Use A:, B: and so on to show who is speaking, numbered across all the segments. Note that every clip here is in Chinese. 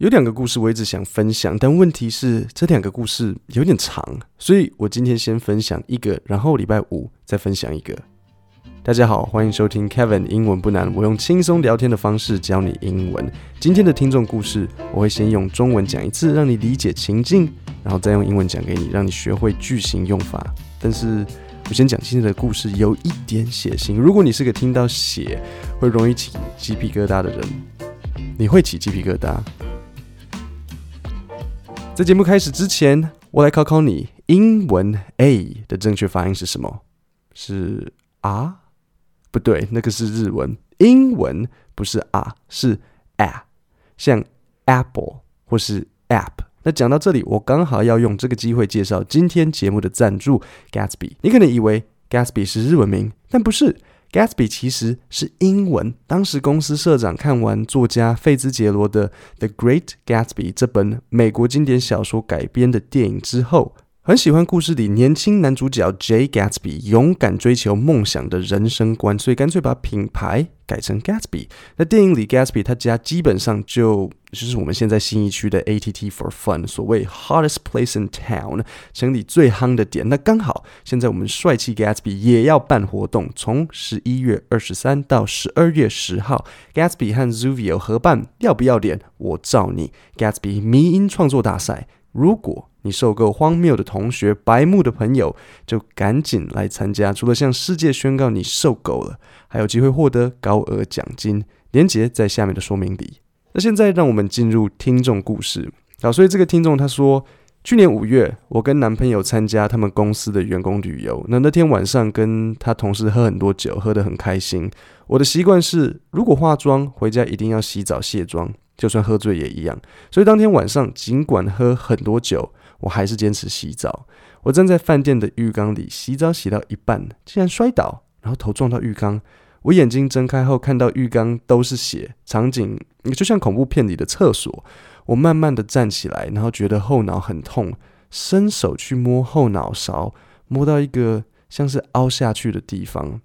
A: 有两个故事我一直想分享，但问题是这两个故事有点长，所以我今天先分享一个，然后礼拜五再分享一个。大家好，欢迎收听 Kevin 英文不难，我用轻松聊天的方式教你英文。今天的听众故事，我会先用中文讲一次，让你理解情境，然后再用英文讲给你，让你学会句型用法。但是我先讲今天的故事，有一点血腥。如果你是个听到血会容易起鸡皮疙瘩的人，你会起鸡皮疙瘩。在节目开始之前，我来考考你，英文 A 的正确发音是什么？是啊？不对，那个是日文。英文不是啊，是 a，像 apple 或是 app。那讲到这里，我刚好要用这个机会介绍今天节目的赞助 Gatsby。你可能以为 Gatsby 是日文名，但不是。Gatsby 其实是英文。当时公司社长看完作家费兹杰罗的《The Great Gatsby》这本美国经典小说改编的电影之后，很喜欢故事里年轻男主角 Jay Gatsby 勇敢追求梦想的人生观，所以干脆把品牌改成 Gatsby。那电影里 Gatsby 他家基本上就就是我们现在新义区的 ATT for Fun，所谓 hottest place in town，城里最夯的点。那刚好现在我们帅气 Gatsby 也要办活动，从十一月二十三到十二月十号，Gatsby 和 Zuvio 合办，要不要脸？我罩你，Gatsby 迷音创作大赛。如果你受够荒谬的同学、白目的朋友，就赶紧来参加。除了向世界宣告你受够了，还有机会获得高额奖金。连结在下面的说明里。那现在让我们进入听众故事。好，所以这个听众他说，去年五月，我跟男朋友参加他们公司的员工旅游。那那天晚上跟他同事喝很多酒，喝得很开心。我的习惯是，如果化妆回家一定要洗澡卸妆，就算喝醉也一样。所以当天晚上尽管喝很多酒。我还是坚持洗澡。我站在饭店的浴缸里洗澡，洗到一半，竟然摔倒，然后头撞到浴缸。我眼睛睁开后，看到浴缸都是血，场景就像恐怖片里的厕所。我慢慢的站起来，然后觉得后脑很痛，伸手去摸后脑勺，摸到一个像是凹下去的地方。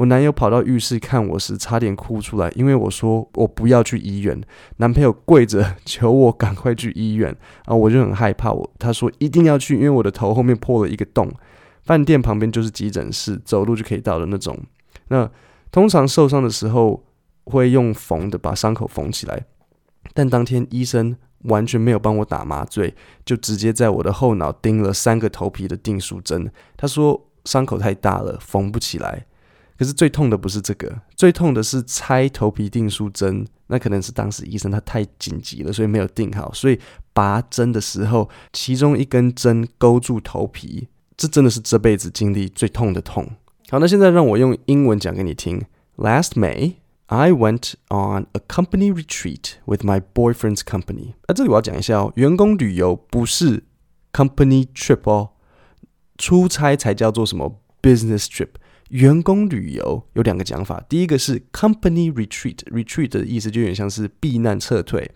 A: 我男友跑到浴室看我时，差点哭出来，因为我说我不要去医院。男朋友跪着 求我赶快去医院，啊，我就很害怕。我他说一定要去，因为我的头后面破了一个洞。饭店旁边就是急诊室，走路就可以到的那种。那通常受伤的时候会用缝的把伤口缝起来，但当天医生完全没有帮我打麻醉，就直接在我的后脑钉了三个头皮的定书针。他说伤口太大了，缝不起来。可是最痛的不是这个，最痛的是拆头皮定书针。那可能是当时医生他太紧急了，所以没有定好。所以拔针的时候，其中一根针勾住头皮，这真的是这辈子经历最痛的痛。好，那现在让我用英文讲给你听。Last May, I went on a company retreat with my boyfriend's company。那这里我要讲一下哦，员工旅游不是 company trip 哦，出差才叫做什么 business trip。员工旅游有两个讲法，第一个是 company retreat，retreat 的意思就有点像是避难撤退。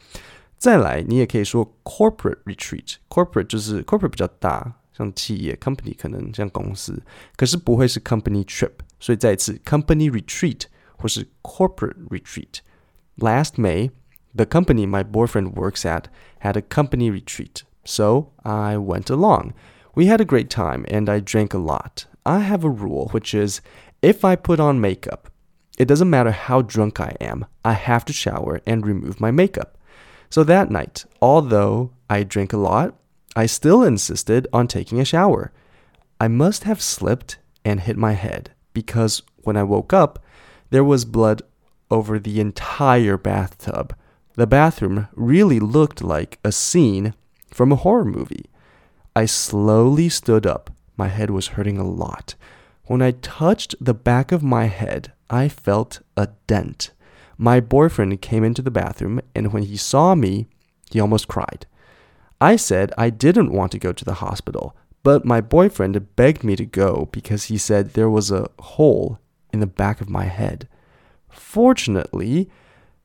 A: 再来，你也可以说 corporate retreat，corporate 就是 corporate 比较大，像企业 company 可能像公司，可是不会是 company trip。所以再一次，company retreat 或是 corporate retreat。Last May, the company my boyfriend works at had a company retreat, so I went along. We had a great time and I drank a lot. I have a rule, which is if I put on makeup, it doesn't matter how drunk I am, I have to shower and remove my makeup. So that night, although I drank a lot, I still insisted on taking a shower. I must have slipped and hit my head because when I woke up, there was blood over the entire bathtub. The bathroom really looked like a scene from a horror movie. I slowly stood up My head was hurting a lot. When I touched the back of my head, I felt a dent. My boyfriend came into the bathroom, and when he saw me, he almost cried. I said I didn't want to go to the hospital, but my boyfriend begged me to go because he said there was a hole in the back of my head. Fortunately,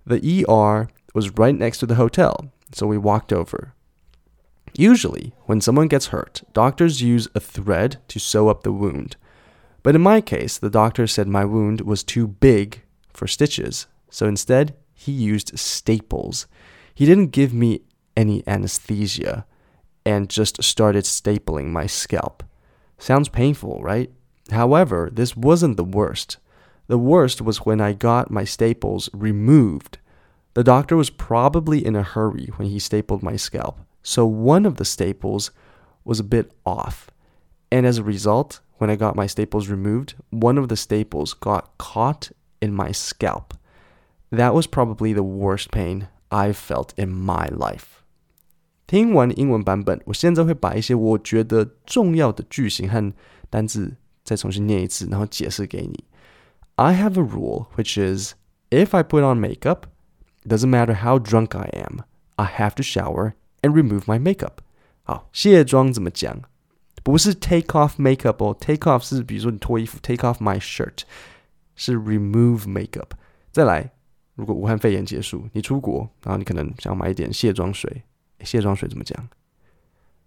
A: the ER was right next to the hotel, so we walked over. Usually, when someone gets hurt, doctors use a thread to sew up the wound. But in my case, the doctor said my wound was too big for stitches, so instead, he used staples. He didn't give me any anesthesia and just started stapling my scalp. Sounds painful, right? However, this wasn't the worst. The worst was when I got my staples removed. The doctor was probably in a hurry when he stapled my scalp, so one of the staples was a bit off. And as a result, when I got my staples removed, one of the staples got caught in my scalp. That was probably the worst pain I've felt in my life. 听完英文版本，我现在会把一些我觉得重要的句型和单字再重新念一次，然后解释给你。I have a rule, which is if I put on makeup, doesn't matter how drunk I am, I have to shower and remove my makeup. 好，卸妆怎么讲？不是 take off makeup 哦，take off 是比如说你脱衣服，take off my shirt 是 remove makeup。再来，如果武汉肺炎结束，你出国，然后你可能想买一点卸妆水，卸妆水怎么讲？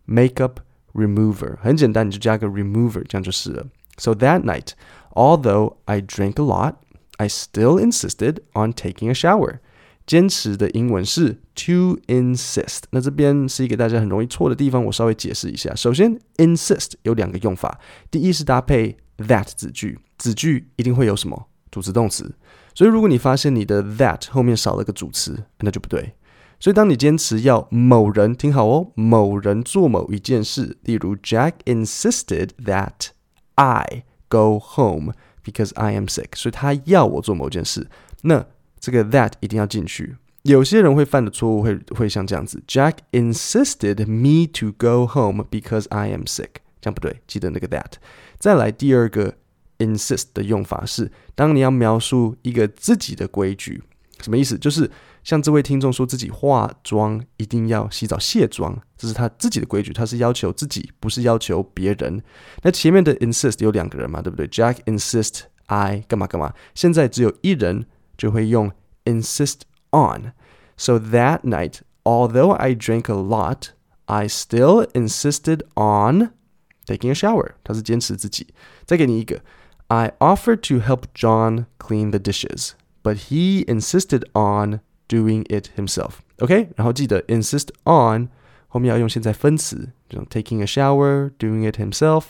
A: makeup remover 很简单，你就加个 remover，这样就是了。So that night, although I drank a lot, I still insisted on taking a shower. 坚持的英文是 to insist。那这边是一个大家很容易错的地方，我稍微解释一下。首先，insist 有两个用法，第一是搭配 that 子句，子句一定会有什么主词动词。所以如果你发现你的 that 后面少了个主词，那就不对。所以当你坚持要某人，听好哦，某人做某一件事，例如 Jack insisted that I go home because I am sick，所以他要我做某件事。那这个 that 一定要进去。有些人会犯的错误会会像这样子：Jack insisted me to go home because I am sick。这样不对，记得那个 that。再来第二个 insist 的用法是，当你要描述一个自己的规矩，什么意思？就是像这位听众说自己化妆一定要洗澡卸妆，这是他自己的规矩，他是要求自己，不是要求别人。那前面的 insist 有两个人嘛，对不对？Jack insist I 干嘛干嘛，现在只有一人。就会用 insist on. So that night, although I drank a lot, I still insisted on taking a shower. 他是坚持自己。再给你一个，I offered to help John clean the dishes, but he insisted on doing it himself. OK，然后记得 insist on 后面要用现在分词，这种 taking a shower, doing it himself。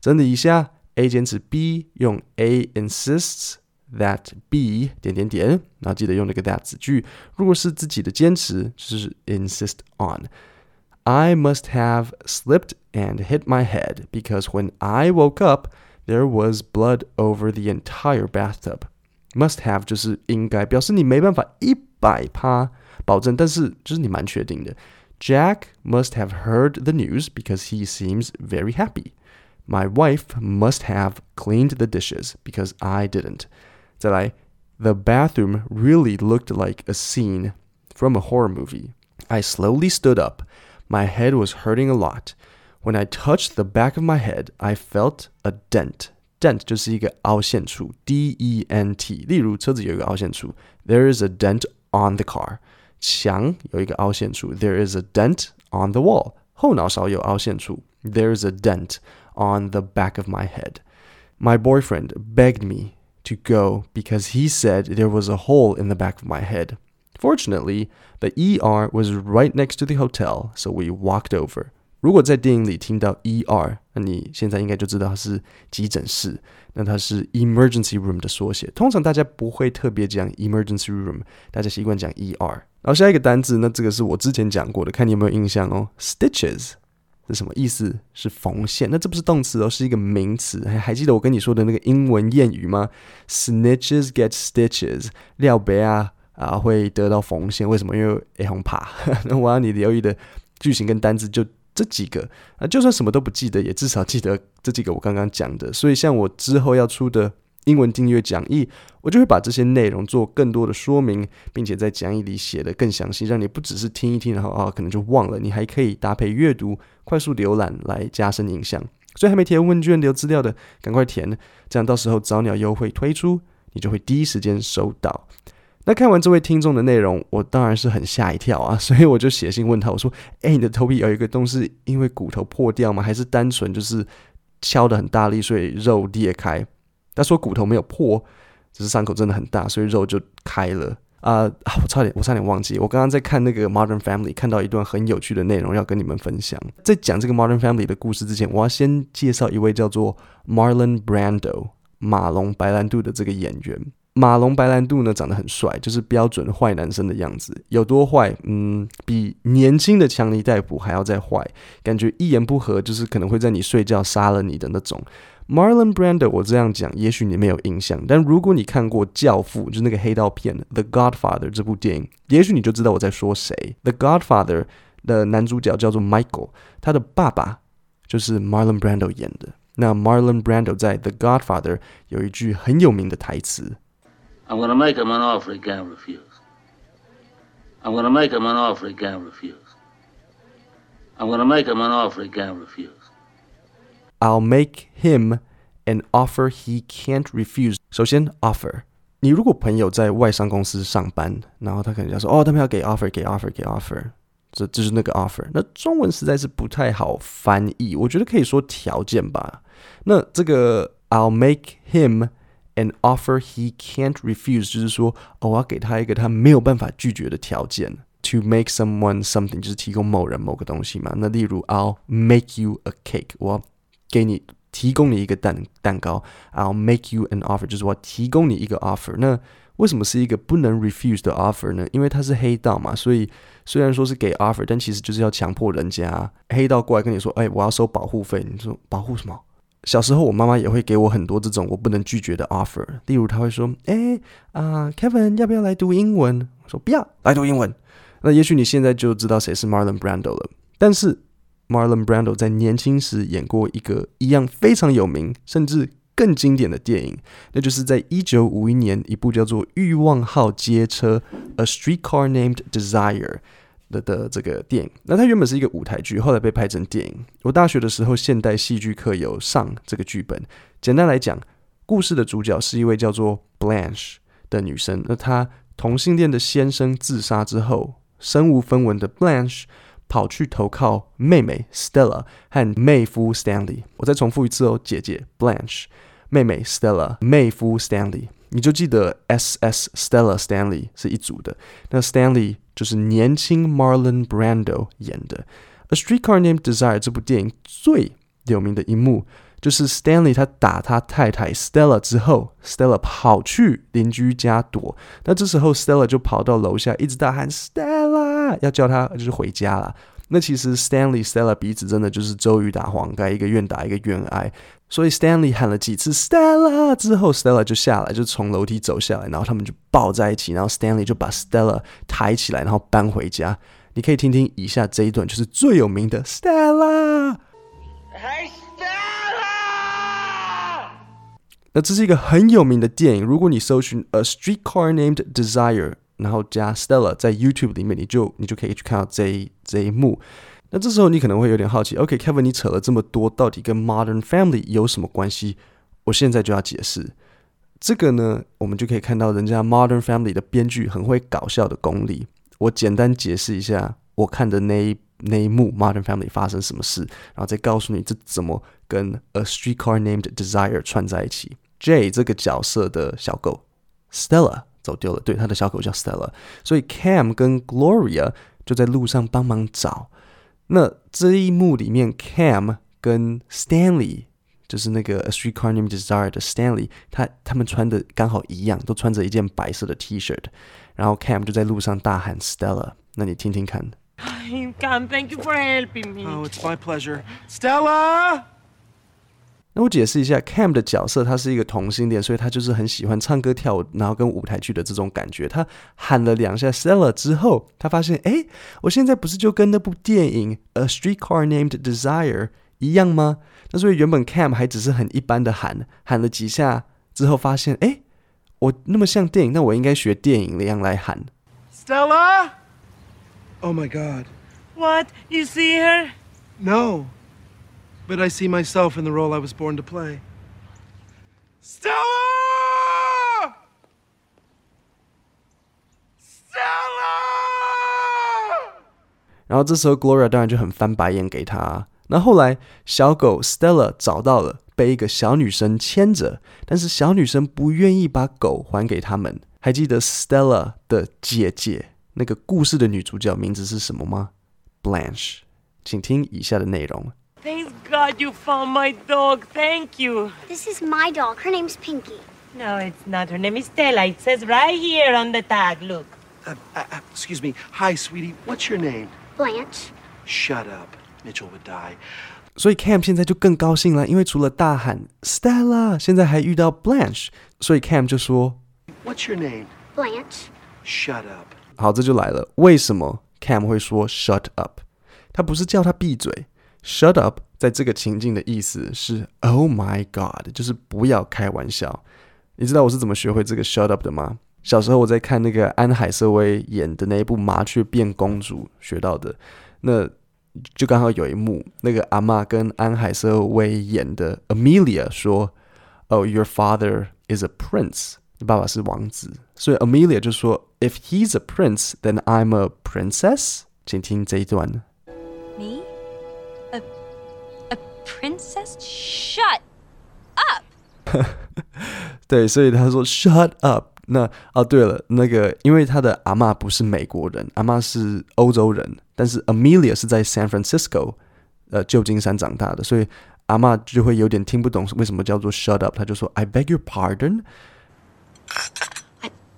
A: 整理一下，A 坚持 B 用 A insists。 that be 点点点，然后记得用那个 that 子句。如果是自己的坚持，就是 insist on。I must have slipped and hit my head because when I woke up, there was blood over the entire bathtub. Must have 就是应该，表示你没办法一百趴保证，但是就是你蛮确定的。Jack must have heard the news because he seems very happy. My wife must have cleaned the dishes because I didn't. 再来，The bathroom really looked like a scene from a horror movie. I slowly stood up. My head was hurting a lot. When I touched the back of my head, I felt a dent. Dent 就是一个凹陷处，D-E-N-T。例如车子有一个凹陷处，There is a dent on the car。墙有一个凹陷处，There is a dent on the wall。后脑勺有凹陷处，There is a dent on the back of my head. My boyfriend begged me to go because he said there was a hole in the back of my head. Fortunately, the ER was right next to the hotel, so we walked over. 如果在电影里听到 ER，那你现在应该就知道它是急诊室，那它是 emergency room 的缩写。通常大家不会特别讲 emergency room，大家习惯讲 ER。然后下一个单字，那这个是我之前讲过的，看你有没有印象哦？Stitches。 是什么意思？是缝线。那这不是动词哦，是一个名词。还还记得我跟你说的那个英文谚语吗？Snitches get stitches。廖白啊啊会得到缝线，为什么？因为会害怕。那我要你留意的句型跟单字就这几个啊，就算什么都不记得，也至少记得这几个我刚刚讲的。所以像我之后要出的。英文订阅讲义，我就会把这些内容做更多的说明，并且在讲义里写得更详细，让你不只是听一听，然后啊可能就忘了，你还可以搭配阅读、快速浏览来加深印象。所以还没填问卷留资料的，赶快填，这样到时候早鸟优惠推出，你就会第一时间收到。那看完这位听众的内容，我当然是很吓一跳啊，所以我就写信问他，我说：“诶，你的头皮有一个洞是因为骨头破掉吗？还是单纯就是敲得很大力，所以肉裂开？”他说骨头没有破，只是伤口真的很大，所以肉就开了啊、呃，我差点，我差点忘记，我刚刚在看那个 Modern Family，看到一段很有趣的内容要跟你们分享。在讲这个 Modern Family 的故事之前，我要先介绍一位叫做 Marlon Brando 马龙白兰度的这个演员。马龙白兰度呢，长得很帅，就是标准坏男生的样子。有多坏？嗯，比年轻的强尼戴普还要再坏，感觉一言不合就是可能会在你睡觉杀了你的那种。Marlon Brando，我这样讲，也许你没有印象，但如果你看过《教父》，就是那个黑道片《The Godfather》这部电影，也许你就知道我在说谁。《The Godfather》的男主角叫做 Michael，他的爸爸就是 Marlon Brando 演的。那 Marlon Brando 在《The Godfather》有一句很有名的台词。
B: I'm gonna make him an offer he can't refuse. I'm gonna make him an offer he can't refuse. I'm gonna make him an offer he can't refuse.
A: I'll make him an offer he can't refuse. 首先，offer，你如果朋友在外商公司上班，然后他可能要说，哦，他们要给 offer，给 offer，给 offer，这就是那个 offer。那中文实在是不太好翻译，我觉得可以说条件吧。那这个 I'll make him。 An offer he can't refuse，就是说，哦，我要给他一个他没有办法拒绝的条件。To make someone something，就是提供某人某个东西嘛。那例如，I'll make you a cake，我给你提供你一个蛋蛋糕。I'll make you an offer，就是我提供你一个 offer。那为什么是一个不能 refuse 的 offer 呢？因为他是黑道嘛，所以虽然说是给 offer，但其实就是要强迫人家黑道过来跟你说，哎，我要收保护费。你说保护什么？小时候，我妈妈也会给我很多这种我不能拒绝的 offer。例如，她会说：“哎啊，Kevin，要不要来读英文？”我说：“不要，来读英文。”那也许你现在就知道谁是 Marlon Brando 了。但是，Marlon Brando 在年轻时演过一个一样非常有名，甚至更经典的电影，那就是在一九五一年一部叫做《欲望号街车》（A Streetcar Named Desire）。的的这个电影，那它原本是一个舞台剧，后来被拍成电影。我大学的时候，现代戏剧课有上这个剧本。简单来讲，故事的主角是一位叫做 Blanche 的女生。那她同性恋的先生自杀之后，身无分文的 Blanche 跑去投靠妹妹 Stella 和妹夫 Stanley。我再重复一次哦，姐姐 Blanche，妹妹 Stella，妹夫 Stanley。你就记得 S.S. Stella Stanley 是一组的。那 Stanley 就是年轻 Marlon Brando 演的。《A Streetcar Named Desire》这部电影最有名的一幕，就是 Stanley 他打他太太 Stella 之后，Stella 跑去邻居家躲。那这时候 Stella 就跑到楼下，一直大喊 Stella，要叫他就是回家了。那其实 Stanley Stella 彼此真的就是周瑜打黄盖，一个愿打一个愿挨。所以 Stanley 喊了几次 Stella 之后，Stella 就下来，就从楼梯走下来，然后他们就抱在一起，然后 Stanley 就把 Stella 抬起来，然后搬回家。你可以听听以下这一段，就是最有名的 Stella。Hey Stella！那这是一个很有名的电影，如果你搜寻 A Streetcar Named Desire。然后加 Stella 在 YouTube 里面，你就你就可以去看到这一这一幕。那这时候你可能会有点好奇，OK，Kevin，你扯了这么多，到底跟 Modern Family 有什么关系？我现在就要解释。这个呢，我们就可以看到人家 Modern Family 的编剧很会搞笑的功力。我简单解释一下，我看的那一那一幕 Modern Family 发生什么事，然后再告诉你这怎么跟 A Streetcar Named Desire 串在一起。Jay 这个角色的小狗 Stella。走丢了，对，他的小狗叫 Stella，所以 Cam 跟 Gloria 就在路上帮忙找。那这一幕里面，Cam 跟 Stanley 就是那个 A Streetcar Named Desire 的 Stanley，他他们穿的刚好一样，都穿着一件白色的 T-shirt，然后 Cam 就在路上大喊 Stella，那你听听看。
C: Cam，thank you for helping me.
D: Oh, it's my pleasure. Stella.
A: 那我解释一下，Cam 的角色，他是一个同性恋，所以他就是很喜欢唱歌跳舞，然后跟舞台剧的这种感觉。他喊了两下 Stella 之后，他发现，哎，我现在不是就跟那部电影《A Streetcar Named Desire》一样吗？那所以原本 Cam 还只是很一般的喊，喊了几下之后，发现，哎，我那么像电影，那我应该学电影那样来喊。
D: Stella，Oh my God，What？You
C: see her？No。
D: But I see myself in the role I was born to play. Stella! Stella!
A: 然后这时候 Gloria 当然就很翻白眼给他。那后来小狗 Stella 找到了，被一个小女生牵着，但是小女生不愿意把狗还给他们。还记得 Stella 的姐姐那个故事的女主角名字是什么吗？Blanche，请听以下的内容。
C: Thank God you found my dog. Thank you.
E: This is my dog. Her name's Pinky.
C: No, it's not. Her name is Stella. It says right here on the tag. Look.
D: Uh, uh, uh, excuse me. Hi, sweetie. What's your name?
E: Blanche.
D: Shut up. Mitchell would die.
A: 所以 Cam 现在就更高兴了，因为除了大喊 Stella，现在还遇到 Blanche，所以 Cam 就说
D: What's your name?
E: Blanche.
D: Shut up.
A: 好，这就来了。为什么 Cam 会说 shut up？他不是叫他闭嘴 ，shut up 在这个情境的意思是 Oh my God，就是不要开玩笑。你知道我是怎么学会这个 shut up 的吗？小时候我在看那个安海瑟薇演的那一部《麻雀变公主》学到的。那就刚好有一幕，那个阿嬷跟安海瑟薇演的 Amelia 说：“Oh, your father is a prince，你爸爸是王子。”所以 Amelia 就说：“If he's a prince, then I'm a princess。”请听这一段。
F: Princess? Shut up.
A: 对，所以他说 “Shut up”。那哦，对了，那个因为他的阿嬷不是美国人，阿嬷是欧洲人，但是 Amelia 是在 San Francisco，呃，旧金山长大的，所以阿嬷就会有点听不懂为什么叫做 shut up，他就说 I beg your pardon。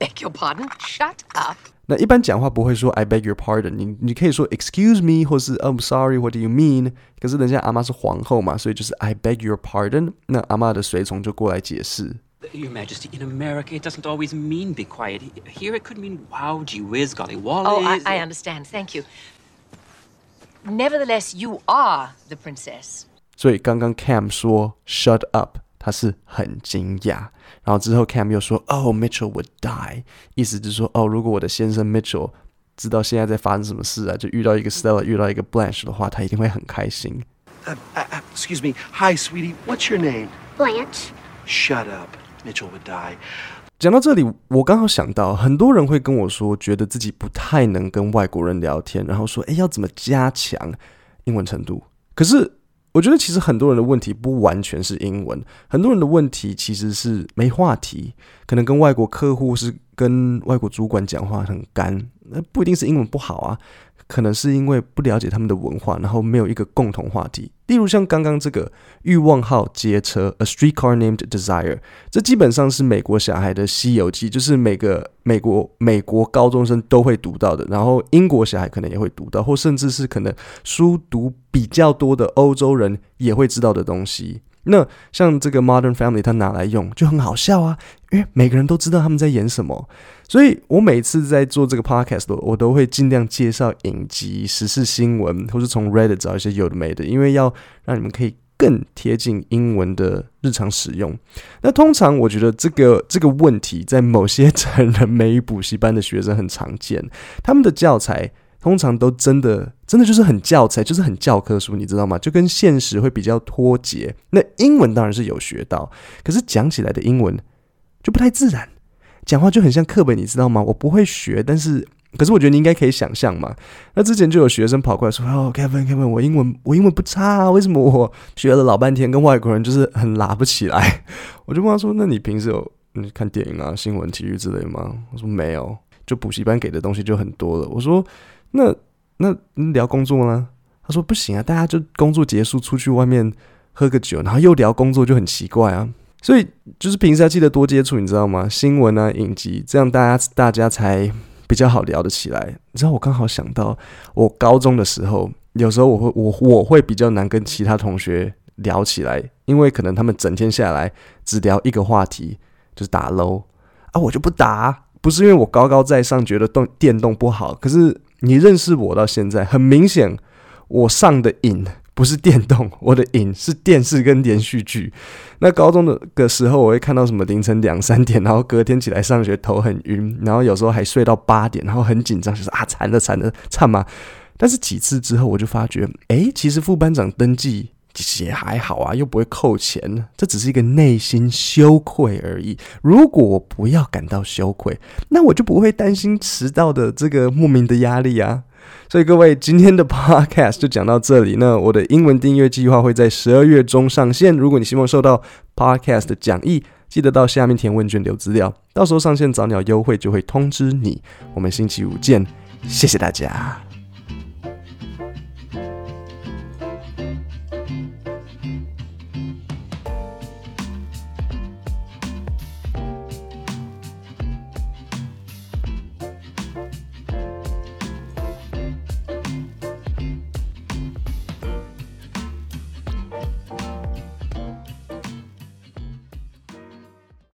F: I beg your pardon. Shut up.
A: 那一般讲话不会说 I beg your pardon，你你可以说 Excuse me，或是 I'm sorry，What do you mean？可是人家阿嬷是皇后嘛，所以就是 I beg your pardon。那阿嬷的随从就过来解释。
G: Your Majesty, in America, it doesn't always mean be quiet. Here, it could mean wow, gee whiz, golly wally.
F: Oh, I, I understand. Thank you. Nevertheless, you are the princess.
A: 所以刚刚 Cam 说 “shut up”， 他是很惊讶。然后之后 Cam 又说：“Oh, Mitchell would die。”意思就是说，哦，如果我的先生 Mitchell 知道现在在发生什么事啊，就遇到一个 Stella，遇到一个 Blanche 的话，他一定会很开心。
D: Uh, uh, uh, excuse me. Hi, sweetie. What's your name?
E: Blanche.
D: Shut up. Mitchell would die.
A: 讲到这里，我刚好想到，很多人会跟我说，觉得自己不太能跟外国人聊天，然后说，哎，要怎么加强英文程度？可是，我觉得其实很多人的问题不完全是英文，很多人的问题其实是没话题，可能跟外国客户是跟外国主管讲话很干，那不一定是英文不好啊。可能是因为不了解他们的文化，然后没有一个共同话题。例如像刚刚这个欲望号街车，A Streetcar Named Desire，这基本上是美国小孩的西游记，就是每个美国美国高中生都会读到的，然后英国小孩可能也会读到，或甚至是可能书读比较多的欧洲人也会知道的东西。那像这个 Modern Family，它拿来用就很好笑啊，因为每个人都知道他们在演什么，所以我每次在做这个 Podcast，我都会尽量介绍影集、时事新闻，或是从 Reddit 找一些有的没的，因为要让你们可以更贴近英文的日常使用。那通常我觉得这个这个问题在某些成人美语补习班的学生很常见，他们的教材。通常都真的真的就是很教材，就是很教科书，你知道吗？就跟现实会比较脱节。那英文当然是有学到，可是讲起来的英文就不太自然，讲话就很像课本，你知道吗？我不会学，但是可是我觉得你应该可以想象嘛。那之前就有学生跑过来说：“哦，Kevin，Kevin，我英文我英文不差啊，为什么我学了老半天跟外国人就是很拉不起来？”我就问他说：“那你平时有你看电影啊、新闻、体育之类吗？”我说：“没有，就补习班给的东西就很多了。”我说。那那聊工作呢？他说不行啊，大家就工作结束出去外面喝个酒，然后又聊工作就很奇怪啊。所以就是平时要记得多接触，你知道吗？新闻啊、影集，这样大家大家才比较好聊得起来。你知道我刚好想到，我高中的时候，有时候我会我我会比较难跟其他同学聊起来，因为可能他们整天下来只聊一个话题，就是打 LOL 啊，我就不打，不是因为我高高在上觉得动电动不好，可是。你认识我到现在，很明显，我上的瘾不是电动，我的瘾是电视跟连续剧。那高中的个时候，我会看到什么凌晨两三点，然后隔天起来上学头很晕，然后有时候还睡到八点，然后很紧张，就是啊惨了惨了惨嘛。但是几次之后，我就发觉，诶，其实副班长登记其实也还好啊，又不会扣钱，这只是一个内心羞愧而已。如果我不要感到羞愧，那我就不会担心迟到的这个莫名的压力啊。所以各位，今天的 podcast 就讲到这里。那我的英文订阅计划会在十二月中上线。如果你希望收到 podcast 的讲义、记得到下面填问卷留资料，到时候上线早鸟优惠就会通知你。我们星期五见，谢谢大家。